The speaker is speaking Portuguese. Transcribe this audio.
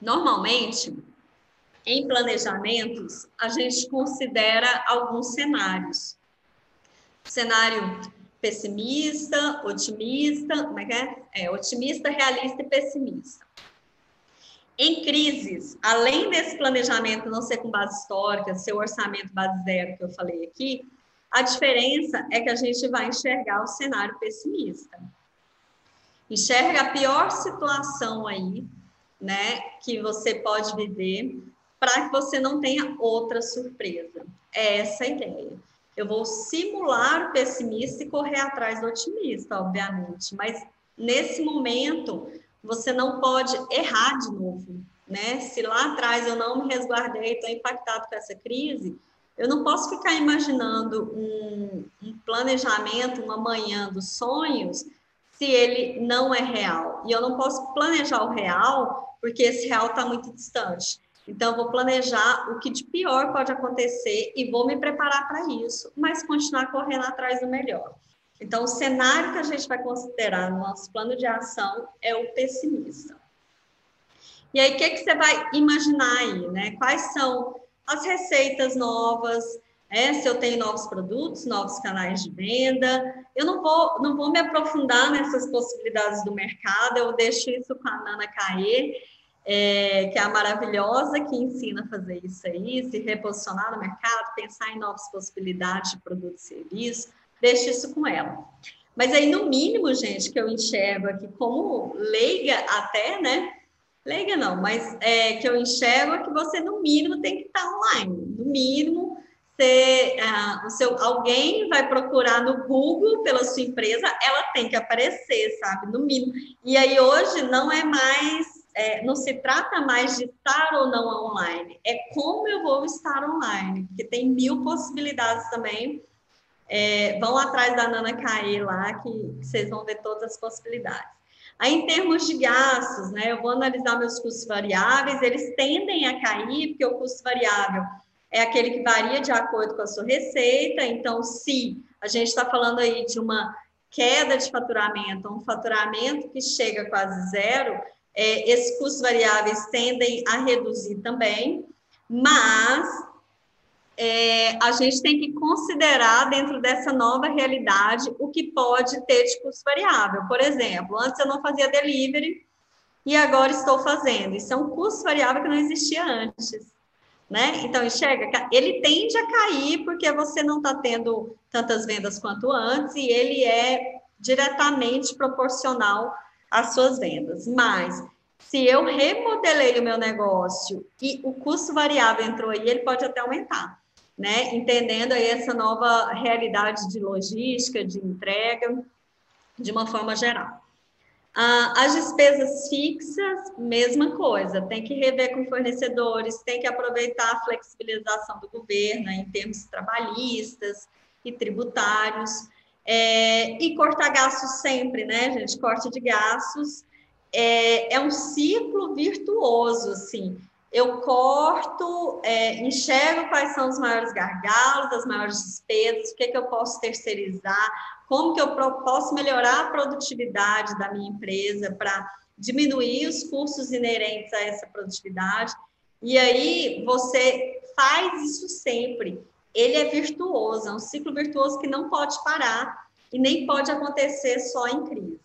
Normalmente, em planejamentos, a gente considera alguns cenários. Cenário pessimista, otimista, como é que é? É, otimista, realista e pessimista. Em crises, além desse planejamento não ser com base histórica, ser orçamento base zero que eu falei aqui, a diferença é que a gente vai enxergar o cenário pessimista. Enxerga a pior situação aí, né, que você pode viver, para que você não tenha outra surpresa. É essa a ideia. Eu vou simular o pessimista e correr atrás do otimista, obviamente, mas nesse momento você não pode errar de novo, né? Se lá atrás eu não me resguardei, estou impactado com essa crise, eu não posso ficar imaginando um, um planejamento, uma manhã dos sonhos, se ele não é real. E eu não posso planejar o real, porque esse real está muito distante. Então, vou planejar o que de pior pode acontecer e vou me preparar para isso, mas continuar correndo atrás do melhor. Então, o cenário que a gente vai considerar no nosso plano de ação é o pessimista. E aí, o que, que você vai imaginar aí, né? Quais são as receitas novas, é, se eu tenho novos produtos, novos canais de venda. Eu não vou, não vou me aprofundar nessas possibilidades do mercado, eu deixo isso com a Nana cair é, que é a maravilhosa, que ensina a fazer isso aí, se reposicionar no mercado, pensar em novas possibilidades de produto e serviço, deixe isso com ela. Mas aí, no mínimo, gente, que eu enxergo aqui como leiga até, né? Leiga não, mas é, que eu enxergo é que você, no mínimo, tem que estar online. No mínimo, você, ah, o seu, alguém vai procurar no Google pela sua empresa, ela tem que aparecer, sabe? No mínimo. E aí, hoje, não é mais é, não se trata mais de estar ou não online, é como eu vou estar online, porque tem mil possibilidades também. É, vão atrás da Nana Caí lá, que, que vocês vão ver todas as possibilidades. Aí, em termos de gastos, né, eu vou analisar meus custos variáveis, eles tendem a cair, porque o custo variável é aquele que varia de acordo com a sua receita. Então, se a gente está falando aí de uma queda de faturamento, um faturamento que chega quase zero, é, esses custos variáveis tendem a reduzir também, mas é, a gente tem que considerar dentro dessa nova realidade o que pode ter de custo variável. Por exemplo, antes eu não fazia delivery e agora estou fazendo. Isso é um custo variável que não existia antes. Né? Então, enxerga, ele tende a cair porque você não está tendo tantas vendas quanto antes e ele é diretamente proporcional as suas vendas. Mas se eu remodelei o meu negócio e o custo variável entrou aí, ele pode até aumentar, né? Entendendo aí essa nova realidade de logística, de entrega, de uma forma geral. As despesas fixas, mesma coisa, tem que rever com fornecedores, tem que aproveitar a flexibilização do governo em termos trabalhistas e tributários. É, e cortar gastos sempre, né, gente? Corte de gastos é, é um ciclo virtuoso, assim. Eu corto, é, enxergo quais são os maiores gargalos, as maiores despesas, o que, é que eu posso terceirizar, como que eu posso melhorar a produtividade da minha empresa para diminuir os custos inerentes a essa produtividade. E aí você faz isso sempre ele é virtuoso, é um ciclo virtuoso que não pode parar e nem pode acontecer só em crise.